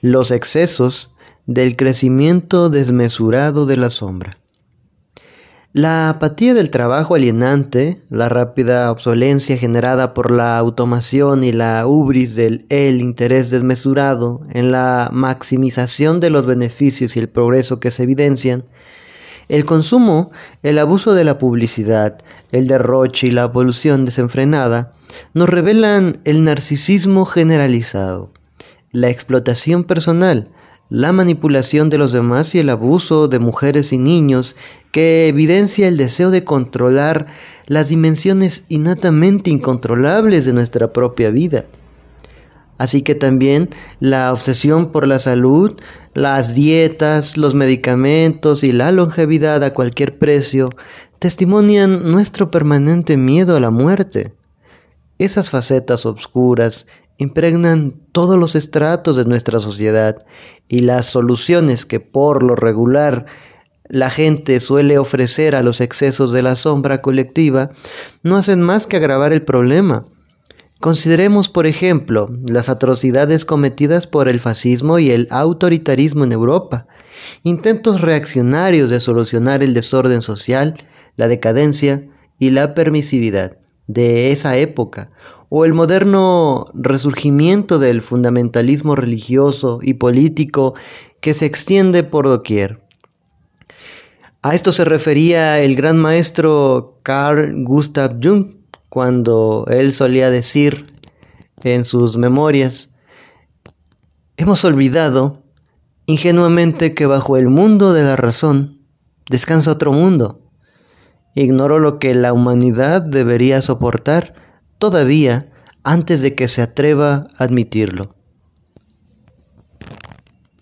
los excesos del crecimiento desmesurado de la sombra. La apatía del trabajo alienante, la rápida obsolencia generada por la automación y la ubris del el interés desmesurado en la maximización de los beneficios y el progreso que se evidencian, el consumo, el abuso de la publicidad, el derroche y la polución desenfrenada nos revelan el narcisismo generalizado, la explotación personal, la manipulación de los demás y el abuso de mujeres y niños que evidencia el deseo de controlar las dimensiones innatamente incontrolables de nuestra propia vida. Así que también la obsesión por la salud, las dietas, los medicamentos y la longevidad a cualquier precio testimonian nuestro permanente miedo a la muerte. Esas facetas obscuras impregnan todos los estratos de nuestra sociedad y las soluciones que por lo regular la gente suele ofrecer a los excesos de la sombra colectiva no hacen más que agravar el problema. Consideremos, por ejemplo, las atrocidades cometidas por el fascismo y el autoritarismo en Europa, intentos reaccionarios de solucionar el desorden social, la decadencia y la permisividad de esa época, o el moderno resurgimiento del fundamentalismo religioso y político que se extiende por doquier. A esto se refería el gran maestro Carl Gustav Jung cuando él solía decir en sus memorias, hemos olvidado ingenuamente que bajo el mundo de la razón descansa otro mundo. Ignoro lo que la humanidad debería soportar todavía antes de que se atreva a admitirlo.